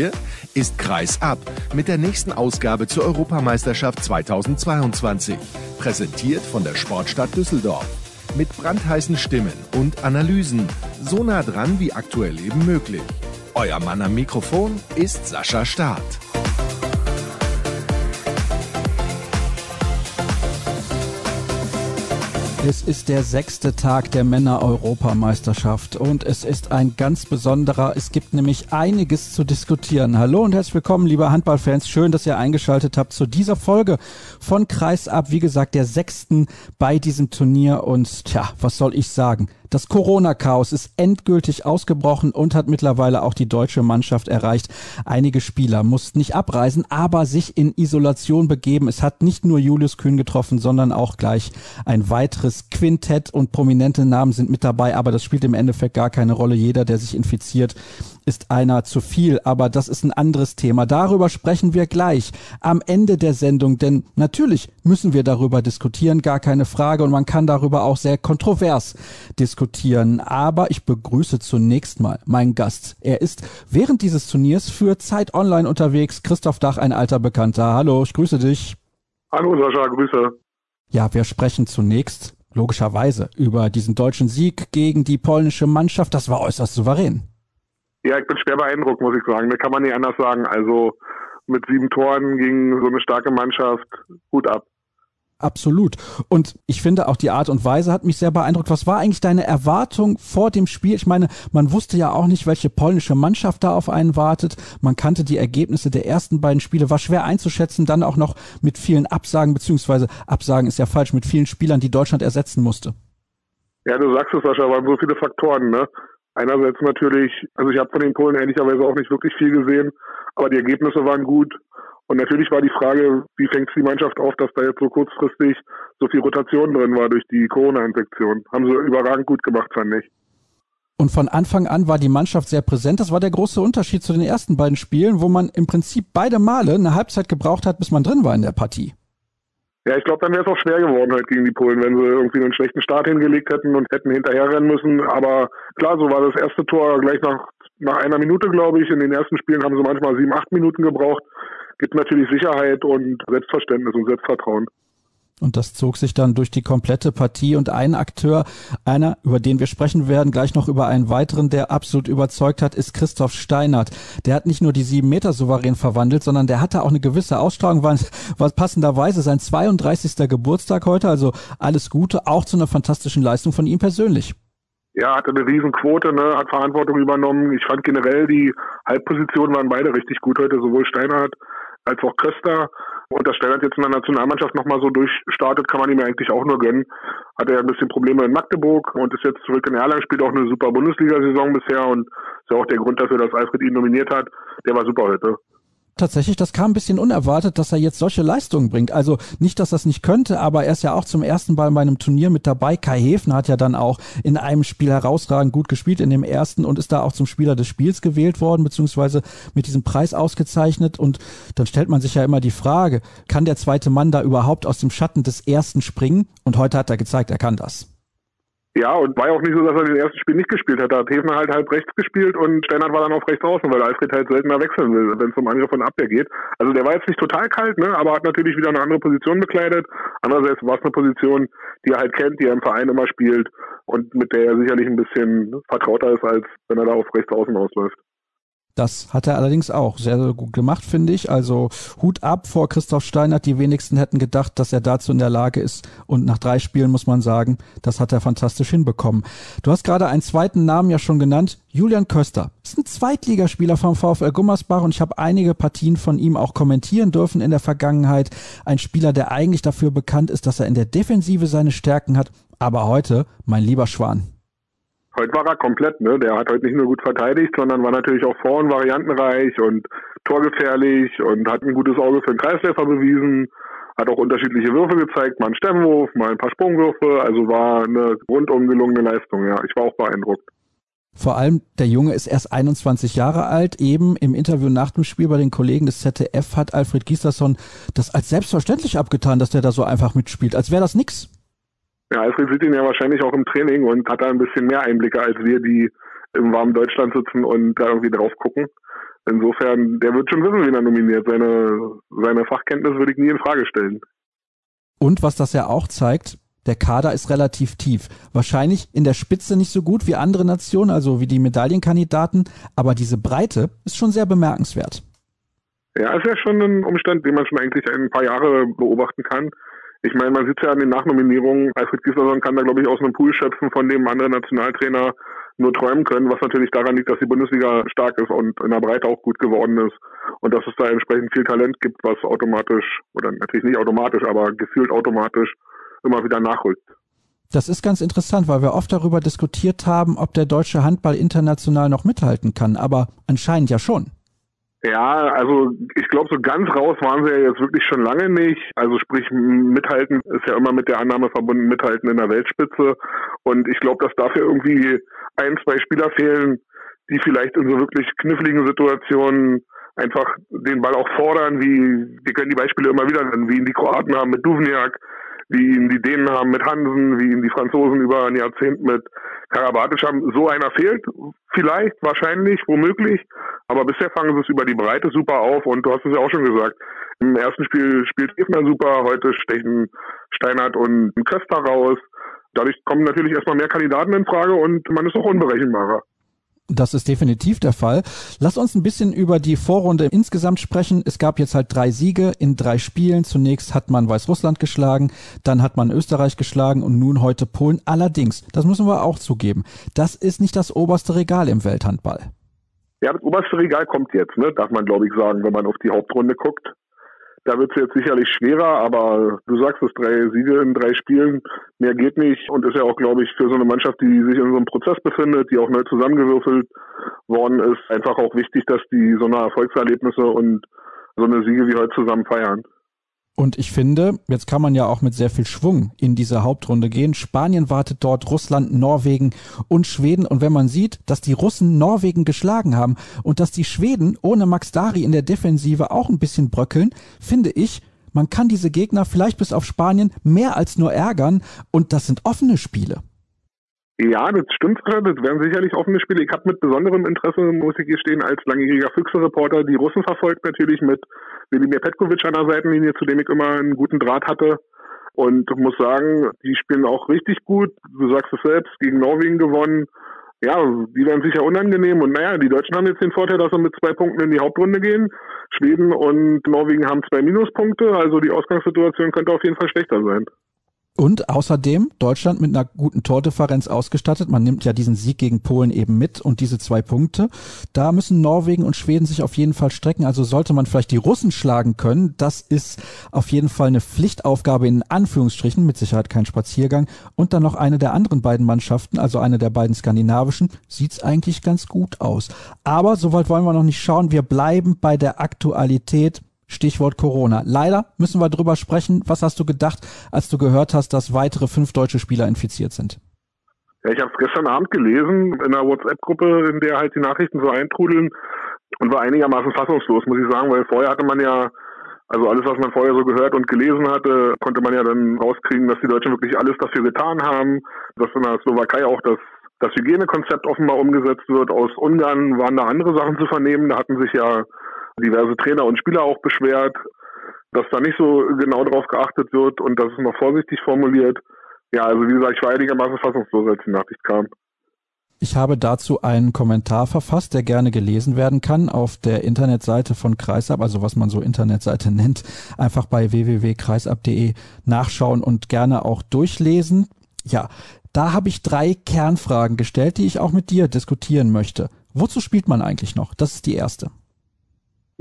hier ist Kreis ab mit der nächsten Ausgabe zur Europameisterschaft 2022. Präsentiert von der Sportstadt Düsseldorf. Mit brandheißen Stimmen und Analysen. So nah dran wie aktuell eben möglich. Euer Mann am Mikrofon ist Sascha Staat. Es ist der sechste Tag der Männer-Europameisterschaft und es ist ein ganz besonderer. Es gibt nämlich einiges zu diskutieren. Hallo und herzlich willkommen, liebe Handballfans. Schön, dass ihr eingeschaltet habt zu dieser Folge von Kreisab. Wie gesagt, der sechsten bei diesem Turnier und tja, was soll ich sagen? Das Corona-Chaos ist endgültig ausgebrochen und hat mittlerweile auch die deutsche Mannschaft erreicht. Einige Spieler mussten nicht abreisen, aber sich in Isolation begeben. Es hat nicht nur Julius Kühn getroffen, sondern auch gleich ein weiteres Quintett und prominente Namen sind mit dabei, aber das spielt im Endeffekt gar keine Rolle. Jeder, der sich infiziert, ist einer zu viel, aber das ist ein anderes Thema. Darüber sprechen wir gleich am Ende der Sendung, denn natürlich müssen wir darüber diskutieren, gar keine Frage und man kann darüber auch sehr kontrovers diskutieren. Aber ich begrüße zunächst mal meinen Gast. Er ist während dieses Turniers für Zeit Online unterwegs. Christoph Dach, ein alter Bekannter. Hallo, ich grüße dich. Hallo Sascha, Grüße. Ja, wir sprechen zunächst logischerweise über diesen deutschen Sieg gegen die polnische Mannschaft. Das war äußerst souverän. Ja, ich bin schwer beeindruckt, muss ich sagen. Da kann man nicht anders sagen. Also mit sieben Toren gegen so eine starke Mannschaft, gut ab. Absolut. Und ich finde auch die Art und Weise hat mich sehr beeindruckt. Was war eigentlich deine Erwartung vor dem Spiel? Ich meine, man wusste ja auch nicht, welche polnische Mannschaft da auf einen wartet. Man kannte die Ergebnisse der ersten beiden Spiele. War schwer einzuschätzen, dann auch noch mit vielen Absagen, beziehungsweise Absagen ist ja falsch, mit vielen Spielern, die Deutschland ersetzen musste. Ja, du sagst es, Sascha, waren so viele Faktoren, ne? Einerseits natürlich, also ich habe von den Polen ehrlicherweise auch nicht wirklich viel gesehen, aber die Ergebnisse waren gut. Und natürlich war die Frage, wie fängt die Mannschaft auf, dass da jetzt so kurzfristig so viel Rotation drin war durch die Corona-Infektion. Haben sie überragend gut gemacht, fand ich. Und von Anfang an war die Mannschaft sehr präsent. Das war der große Unterschied zu den ersten beiden Spielen, wo man im Prinzip beide Male eine Halbzeit gebraucht hat, bis man drin war in der Partie. Ja, ich glaube, dann wäre es auch schwer geworden heute gegen die Polen, wenn sie irgendwie einen schlechten Start hingelegt hätten und hätten hinterherrennen müssen. Aber klar, so war das erste Tor gleich nach, nach einer Minute, glaube ich. In den ersten Spielen haben sie manchmal sieben, acht Minuten gebraucht. Gibt natürlich Sicherheit und Selbstverständnis und Selbstvertrauen. Und das zog sich dann durch die komplette Partie. Und ein Akteur, einer, über den wir sprechen werden, gleich noch über einen weiteren, der absolut überzeugt hat, ist Christoph Steinert. Der hat nicht nur die sieben Meter souverän verwandelt, sondern der hatte auch eine gewisse Ausstrahlung, war, war passenderweise sein 32. Geburtstag heute. Also alles Gute, auch zu einer fantastischen Leistung von ihm persönlich. Ja, hatte eine Riesenquote, ne, hat Verantwortung übernommen. Ich fand generell die Halbpositionen waren beide richtig gut heute, sowohl Steinert als auch Köster. Und dass Steinert jetzt in der Nationalmannschaft nochmal so durchstartet, kann man ihm ja eigentlich auch nur gönnen. Hatte er ein bisschen Probleme in Magdeburg und ist jetzt zurück in Erlangen, spielt auch eine super Bundesliga-Saison bisher und ist ja auch der Grund dafür, dass Alfred ihn nominiert hat. Der war super heute tatsächlich, das kam ein bisschen unerwartet, dass er jetzt solche Leistungen bringt. Also nicht, dass das nicht könnte, aber er ist ja auch zum ersten Mal bei einem Turnier mit dabei. Kai Häfner hat ja dann auch in einem Spiel herausragend gut gespielt, in dem ersten und ist da auch zum Spieler des Spiels gewählt worden, beziehungsweise mit diesem Preis ausgezeichnet. Und dann stellt man sich ja immer die Frage, kann der zweite Mann da überhaupt aus dem Schatten des ersten springen? Und heute hat er gezeigt, er kann das. Ja, und war ja auch nicht so, dass er den ersten Spiel nicht gespielt hat. Da hat Hefner halt halb rechts gespielt und Steinhardt war dann auf rechts außen, weil Alfred halt seltener wechseln will, wenn es um Angriff und Abwehr geht. Also der war jetzt nicht total kalt, ne, aber hat natürlich wieder eine andere Position bekleidet. Andererseits war es eine Position, die er halt kennt, die er im Verein immer spielt und mit der er sicherlich ein bisschen vertrauter ist, als wenn er da auf rechts außen ausläuft. Das hat er allerdings auch sehr, sehr gut gemacht, finde ich. Also Hut ab vor Christoph Steinert. Die wenigsten hätten gedacht, dass er dazu in der Lage ist. Und nach drei Spielen muss man sagen, das hat er fantastisch hinbekommen. Du hast gerade einen zweiten Namen ja schon genannt. Julian Köster ist ein Zweitligaspieler vom VfL Gummersbach und ich habe einige Partien von ihm auch kommentieren dürfen in der Vergangenheit. Ein Spieler, der eigentlich dafür bekannt ist, dass er in der Defensive seine Stärken hat. Aber heute, mein lieber Schwan, Heute war er komplett, ne? Der hat heute nicht nur gut verteidigt, sondern war natürlich auch vorn variantenreich und torgefährlich und hat ein gutes Auge für den Kreisläufer bewiesen, hat auch unterschiedliche Würfe gezeigt, mal einen Stemmwurf, mal ein paar Sprungwürfe, also war eine rundum gelungene Leistung, ja. Ich war auch beeindruckt. Vor allem, der Junge ist erst 21 Jahre alt. Eben im Interview nach dem Spiel bei den Kollegen des ZDF hat Alfred Gislason das als selbstverständlich abgetan, dass der da so einfach mitspielt, als wäre das nix. Ja, Alfred sieht ihn ja wahrscheinlich auch im Training und hat da ein bisschen mehr Einblicke als wir, die im warmen Deutschland sitzen und da irgendwie drauf gucken. Insofern, der wird schon wissen, wen er nominiert. Seine, seine Fachkenntnis würde ich nie in Frage stellen. Und was das ja auch zeigt, der Kader ist relativ tief. Wahrscheinlich in der Spitze nicht so gut wie andere Nationen, also wie die Medaillenkandidaten, aber diese Breite ist schon sehr bemerkenswert. Ja, ist ja schon ein Umstand, den man schon eigentlich ein paar Jahre beobachten kann. Ich meine, man sieht ja an den Nachnominierungen, Alfred Gislason kann da, glaube ich, aus einem Pool schöpfen, von dem andere Nationaltrainer nur träumen können, was natürlich daran liegt, dass die Bundesliga stark ist und in der Breite auch gut geworden ist und dass es da entsprechend viel Talent gibt, was automatisch, oder natürlich nicht automatisch, aber gefühlt automatisch immer wieder nachrückt. Das ist ganz interessant, weil wir oft darüber diskutiert haben, ob der deutsche Handball international noch mithalten kann, aber anscheinend ja schon. Ja, also ich glaube, so ganz raus waren sie ja jetzt wirklich schon lange nicht. Also sprich, mithalten ist ja immer mit der Annahme verbunden, mithalten in der Weltspitze. Und ich glaube, dass dafür irgendwie ein, zwei Spieler fehlen, die vielleicht in so wirklich kniffligen Situationen einfach den Ball auch fordern, wie wir können die Beispiele immer wieder nennen, wie ihn die Kroaten haben mit Duvniak, wie ihn die Dänen haben mit Hansen, wie ihn die Franzosen über ein Jahrzehnt mit Karabatic haben. So einer fehlt vielleicht, wahrscheinlich, womöglich. Aber bisher fangen sie es über die Breite super auf und du hast es ja auch schon gesagt. Im ersten Spiel spielt Ebner super, heute stechen Steinhardt und Köster raus. Dadurch kommen natürlich erstmal mehr Kandidaten in Frage und man ist auch unberechenbarer. Das ist definitiv der Fall. Lass uns ein bisschen über die Vorrunde insgesamt sprechen. Es gab jetzt halt drei Siege in drei Spielen. Zunächst hat man Weißrussland geschlagen, dann hat man Österreich geschlagen und nun heute Polen. Allerdings, das müssen wir auch zugeben, das ist nicht das oberste Regal im Welthandball. Ja, das oberste Regal kommt jetzt, ne? darf man glaube ich sagen, wenn man auf die Hauptrunde guckt. Da wird es jetzt sicherlich schwerer, aber du sagst es, drei Siege in drei Spielen, mehr geht nicht und ist ja auch, glaube ich, für so eine Mannschaft, die sich in so einem Prozess befindet, die auch neu zusammengewürfelt worden ist, einfach auch wichtig, dass die so eine Erfolgserlebnisse und so eine Siege wie heute zusammen feiern. Und ich finde, jetzt kann man ja auch mit sehr viel Schwung in diese Hauptrunde gehen. Spanien wartet dort, Russland, Norwegen und Schweden. Und wenn man sieht, dass die Russen Norwegen geschlagen haben und dass die Schweden ohne Max Dari in der Defensive auch ein bisschen bröckeln, finde ich, man kann diese Gegner vielleicht bis auf Spanien mehr als nur ärgern. Und das sind offene Spiele. Ja, das stimmt. Das wären sicherlich offene Spiele. Ich habe mit besonderem Interesse, muss ich hier stehen, als langjähriger Füchse-Reporter die Russen verfolgt, natürlich mit Velimir Petkovic an der Seitenlinie, zu dem ich immer einen guten Draht hatte. Und muss sagen, die spielen auch richtig gut. Du sagst es selbst, gegen Norwegen gewonnen. Ja, die werden sicher unangenehm. Und naja, die Deutschen haben jetzt den Vorteil, dass sie mit zwei Punkten in die Hauptrunde gehen. Schweden und Norwegen haben zwei Minuspunkte. Also die Ausgangssituation könnte auf jeden Fall schlechter sein. Und außerdem Deutschland mit einer guten Tordifferenz ausgestattet. Man nimmt ja diesen Sieg gegen Polen eben mit und diese zwei Punkte. Da müssen Norwegen und Schweden sich auf jeden Fall strecken. Also sollte man vielleicht die Russen schlagen können. Das ist auf jeden Fall eine Pflichtaufgabe in Anführungsstrichen, mit Sicherheit kein Spaziergang. Und dann noch eine der anderen beiden Mannschaften, also eine der beiden skandinavischen, sieht's eigentlich ganz gut aus. Aber soweit wollen wir noch nicht schauen. Wir bleiben bei der Aktualität Stichwort Corona. Leider müssen wir drüber sprechen. Was hast du gedacht, als du gehört hast, dass weitere fünf deutsche Spieler infiziert sind? Ja, ich habe es gestern Abend gelesen in einer WhatsApp-Gruppe, in der halt die Nachrichten so eintrudeln und war einigermaßen fassungslos, muss ich sagen, weil vorher hatte man ja, also alles, was man vorher so gehört und gelesen hatte, konnte man ja dann rauskriegen, dass die Deutschen wirklich alles dafür getan haben, dass in der Slowakei auch das das Hygienekonzept offenbar umgesetzt wird. Aus Ungarn waren da andere Sachen zu vernehmen. Da hatten sich ja diverse Trainer und Spieler auch beschwert, dass da nicht so genau drauf geachtet wird und dass es noch vorsichtig formuliert. Ja, also wie gesagt, ich war einigermaßen fassungslos, als die Nachricht kam. Ich habe dazu einen Kommentar verfasst, der gerne gelesen werden kann auf der Internetseite von Kreisab, also was man so Internetseite nennt, einfach bei www.kreisab.de nachschauen und gerne auch durchlesen. Ja, da habe ich drei Kernfragen gestellt, die ich auch mit dir diskutieren möchte. Wozu spielt man eigentlich noch? Das ist die erste.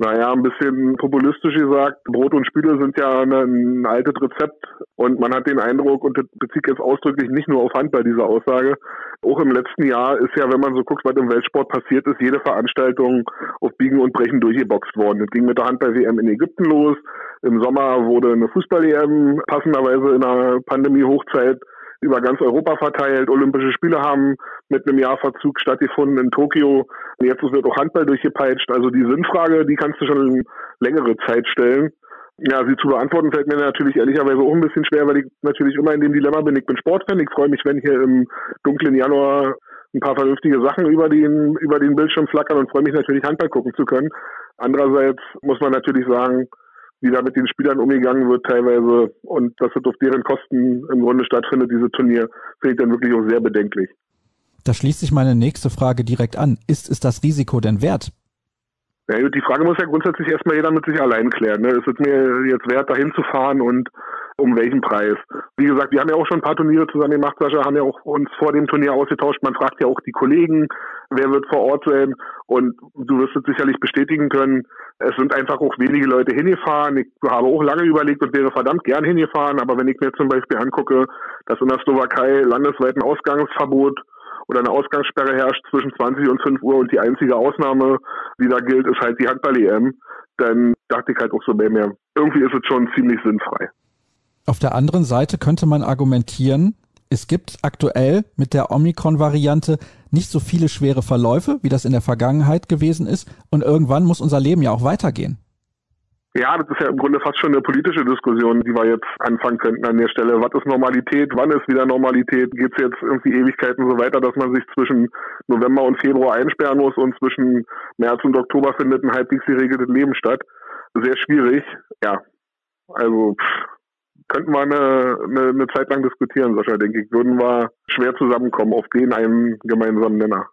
Naja, ein bisschen populistisch gesagt, Brot und Spüle sind ja ein altes Rezept und man hat den Eindruck, und das bezieht jetzt ausdrücklich nicht nur auf Handball, diese Aussage, auch im letzten Jahr ist ja, wenn man so guckt, was im Weltsport passiert ist, jede Veranstaltung auf Biegen und Brechen durchgeboxt worden. Das ging mit der Handball-WM in Ägypten los. Im Sommer wurde eine Fußball-EM passenderweise in der Pandemie-Hochzeit über ganz Europa verteilt. Olympische Spiele haben mit einem Jahr Verzug stattgefunden in Tokio. Jetzt wird auch Handball durchgepeitscht. Also die Sinnfrage, die kannst du schon längere Zeit stellen. Ja, sie zu beantworten fällt mir natürlich ehrlicherweise auch ein bisschen schwer, weil ich natürlich immer in dem Dilemma bin. Ich bin Sportfan. Ich freue mich, wenn hier im dunklen Januar ein paar vernünftige Sachen über den, über den Bildschirm flackern und freue mich natürlich, Handball gucken zu können. Andererseits muss man natürlich sagen, wie da mit den Spielern umgegangen wird teilweise und dass es auf deren Kosten im Grunde stattfindet, diese Turnier, finde ich dann wirklich auch sehr bedenklich. Da schließt sich meine nächste Frage direkt an. Ist es das Risiko denn wert? Ja, die Frage muss ja grundsätzlich erstmal jeder mit sich allein klären. Ne? Ist es mir jetzt wert, dahin zu fahren und um welchen Preis? Wie gesagt, wir haben ja auch schon ein paar Turniere zusammen gemacht, Sascha, haben ja auch uns vor dem Turnier ausgetauscht. Man fragt ja auch die Kollegen, wer wird vor Ort sein und du wirst es sicherlich bestätigen können. Es sind einfach auch wenige Leute hingefahren. Ich habe auch lange überlegt und wäre verdammt gern hingefahren, aber wenn ich mir zum Beispiel angucke, dass in der Slowakei landesweit ein Ausgangsverbot oder eine Ausgangssperre herrscht zwischen 20 und 5 Uhr und die einzige Ausnahme, die da gilt, ist halt die Handball-EM, dann dachte ich halt auch so bei mir, irgendwie ist es schon ziemlich sinnfrei. Auf der anderen Seite könnte man argumentieren, es gibt aktuell mit der Omikron-Variante nicht so viele schwere Verläufe, wie das in der Vergangenheit gewesen ist. Und irgendwann muss unser Leben ja auch weitergehen. Ja, das ist ja im Grunde fast schon eine politische Diskussion, die wir jetzt anfangen könnten an der Stelle. Was ist Normalität? Wann ist wieder Normalität? Geht es jetzt irgendwie Ewigkeiten so weiter, dass man sich zwischen November und Februar einsperren muss und zwischen März und Oktober findet ein halbwegs geregeltes Leben statt? Sehr schwierig. Ja, also pff, könnten wir eine, eine, eine Zeit lang diskutieren, Sascha, denke ich. Würden wir schwer zusammenkommen auf den einen gemeinsamen Nenner.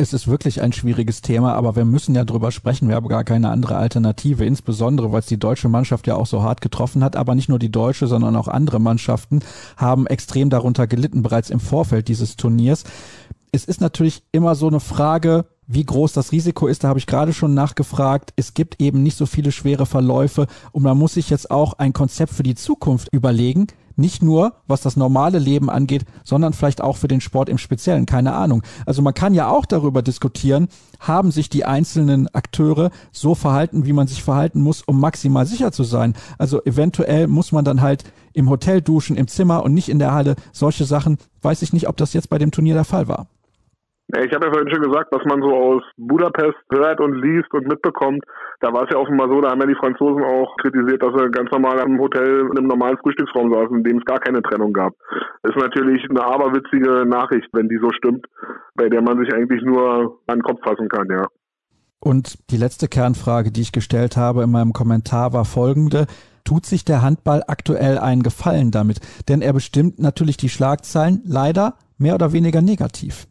Es ist wirklich ein schwieriges Thema, aber wir müssen ja drüber sprechen. Wir haben gar keine andere Alternative, insbesondere weil es die deutsche Mannschaft ja auch so hart getroffen hat. Aber nicht nur die deutsche, sondern auch andere Mannschaften haben extrem darunter gelitten, bereits im Vorfeld dieses Turniers. Es ist natürlich immer so eine Frage, wie groß das Risiko ist, da habe ich gerade schon nachgefragt. Es gibt eben nicht so viele schwere Verläufe und man muss sich jetzt auch ein Konzept für die Zukunft überlegen. Nicht nur, was das normale Leben angeht, sondern vielleicht auch für den Sport im Speziellen. Keine Ahnung. Also man kann ja auch darüber diskutieren, haben sich die einzelnen Akteure so verhalten, wie man sich verhalten muss, um maximal sicher zu sein. Also eventuell muss man dann halt im Hotel duschen, im Zimmer und nicht in der Halle. Solche Sachen weiß ich nicht, ob das jetzt bei dem Turnier der Fall war. Ich habe ja vorhin schon gesagt, was man so aus Budapest hört und liest und mitbekommt. Da war es ja offenbar so, da haben ja die Franzosen auch kritisiert, dass sie ganz normal im Hotel in einem normalen Frühstücksraum saßen, in dem es gar keine Trennung gab. Das ist natürlich eine aberwitzige Nachricht, wenn die so stimmt, bei der man sich eigentlich nur an den Kopf fassen kann, ja. Und die letzte Kernfrage, die ich gestellt habe in meinem Kommentar, war folgende. Tut sich der Handball aktuell einen Gefallen damit? Denn er bestimmt natürlich die Schlagzeilen leider mehr oder weniger negativ.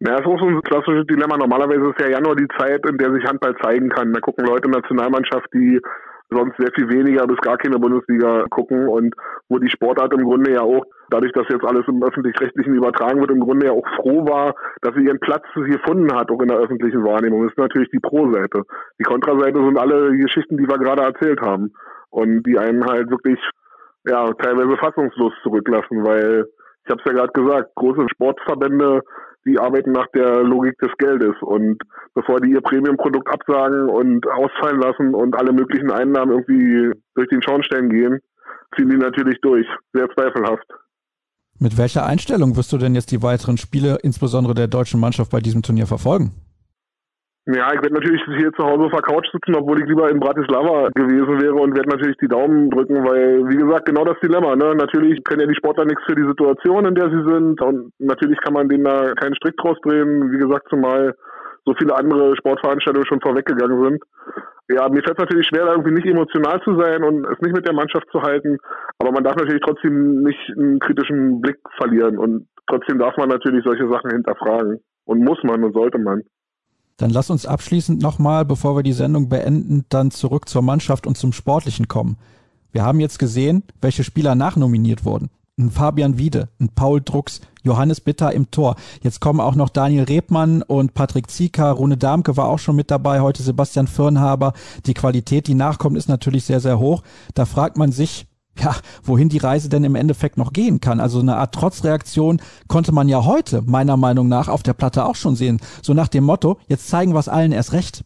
Ja, das ist auch so ein klassisches Dilemma. Normalerweise ist ja Januar die Zeit, in der sich Handball zeigen kann. Da gucken Leute Nationalmannschaft, die sonst sehr viel weniger bis gar keine Bundesliga gucken und wo die Sportart im Grunde ja auch, dadurch, dass jetzt alles im öffentlich-rechtlichen übertragen wird, im Grunde ja auch froh war, dass sie ihren Platz gefunden hat, auch in der öffentlichen Wahrnehmung. Das ist natürlich die Pro-Seite. Die Kontraseite sind alle Geschichten, die wir gerade erzählt haben und die einen halt wirklich ja teilweise fassungslos zurücklassen, weil ich habe es ja gerade gesagt, große Sportverbände die arbeiten nach der Logik des Geldes und bevor die ihr Premium-Produkt absagen und ausfallen lassen und alle möglichen Einnahmen irgendwie durch den Schornstein gehen, ziehen die natürlich durch. Sehr zweifelhaft. Mit welcher Einstellung wirst du denn jetzt die weiteren Spiele, insbesondere der deutschen Mannschaft, bei diesem Turnier verfolgen? Ja, ich werde natürlich hier zu Hause auf der Couch sitzen, obwohl ich lieber in Bratislava gewesen wäre und werde natürlich die Daumen drücken, weil, wie gesagt, genau das Dilemma. Ne? Natürlich können ja die Sportler nichts für die Situation, in der sie sind und natürlich kann man denen da keinen Strick draus drehen. Wie gesagt, zumal so viele andere Sportveranstaltungen schon vorweggegangen sind. Ja, mir fällt es natürlich schwer, irgendwie nicht emotional zu sein und es nicht mit der Mannschaft zu halten. Aber man darf natürlich trotzdem nicht einen kritischen Blick verlieren und trotzdem darf man natürlich solche Sachen hinterfragen. Und muss man und sollte man. Dann lass uns abschließend nochmal, bevor wir die Sendung beenden, dann zurück zur Mannschaft und zum Sportlichen kommen. Wir haben jetzt gesehen, welche Spieler nachnominiert wurden. Ein Fabian Wiede, ein Paul Drucks, Johannes Bitter im Tor. Jetzt kommen auch noch Daniel Rebmann und Patrick Zieker. Rune Darmke war auch schon mit dabei. Heute Sebastian Firnhaber. Die Qualität, die nachkommt, ist natürlich sehr, sehr hoch. Da fragt man sich, ja, wohin die Reise denn im Endeffekt noch gehen kann. Also eine Art Trotzreaktion konnte man ja heute meiner Meinung nach auf der Platte auch schon sehen. So nach dem Motto, jetzt zeigen wir es allen erst recht.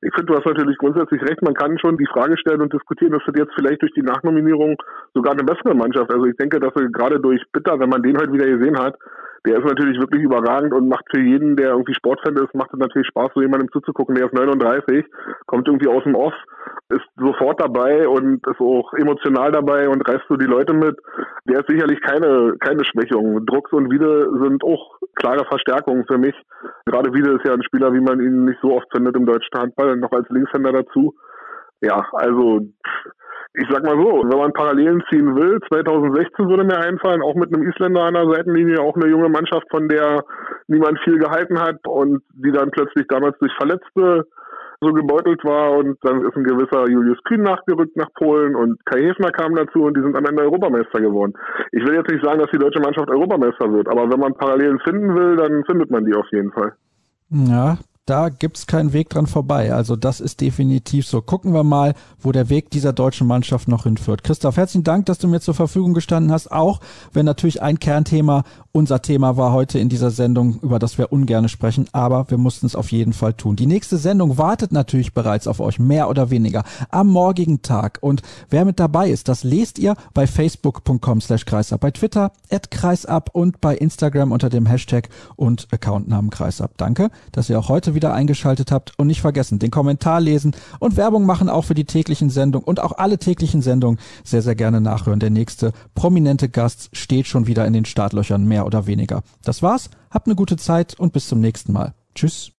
Ich finde, du hast natürlich grundsätzlich recht. Man kann schon die Frage stellen und diskutieren, das jetzt vielleicht durch die Nachnominierung sogar eine bessere Mannschaft. Also ich denke, dass wir gerade durch Bitter, wenn man den heute wieder gesehen hat, der ist natürlich wirklich überragend und macht für jeden, der irgendwie Sportfan ist, macht es natürlich Spaß, so jemandem zuzugucken. Der ist 39, kommt irgendwie aus dem Off, ist sofort dabei und ist auch emotional dabei und reißt so die Leute mit. Der ist sicherlich keine, keine Schwächung. Drucks und Wiede sind auch klare Verstärkungen für mich. Gerade Wiede ist ja ein Spieler, wie man ihn nicht so oft findet im deutschen Handball, noch als Linkshänder dazu. Ja, also ich sag mal so, wenn man Parallelen ziehen will, 2016 würde mir einfallen, auch mit einem Isländer an der Seitenlinie, auch eine junge Mannschaft, von der niemand viel gehalten hat und die dann plötzlich damals durch Verletzte so gebeutelt war und dann ist ein gewisser Julius Kühn nachgerückt nach Polen und Kai Hefner kam dazu und die sind am Ende Europameister geworden. Ich will jetzt nicht sagen, dass die deutsche Mannschaft Europameister wird, aber wenn man Parallelen finden will, dann findet man die auf jeden Fall. Ja, da gibt's keinen Weg dran vorbei. Also das ist definitiv so. Gucken wir mal, wo der Weg dieser deutschen Mannschaft noch hinführt. Christoph, herzlichen Dank, dass du mir zur Verfügung gestanden hast, auch wenn natürlich ein Kernthema unser Thema war heute in dieser Sendung, über das wir ungern sprechen, aber wir mussten es auf jeden Fall tun. Die nächste Sendung wartet natürlich bereits auf euch, mehr oder weniger, am morgigen Tag. Und wer mit dabei ist, das lest ihr bei facebook.com slash kreisab, bei Twitter at kreisab und bei Instagram unter dem Hashtag und Accountnamen kreisab. Danke, dass ihr auch heute wieder eingeschaltet habt und nicht vergessen, den Kommentar lesen und Werbung machen auch für die täglichen Sendungen und auch alle täglichen Sendungen sehr, sehr gerne nachhören. Der nächste prominente Gast steht schon wieder in den Startlöchern, mehr oder weniger. Das war's, habt eine gute Zeit und bis zum nächsten Mal. Tschüss.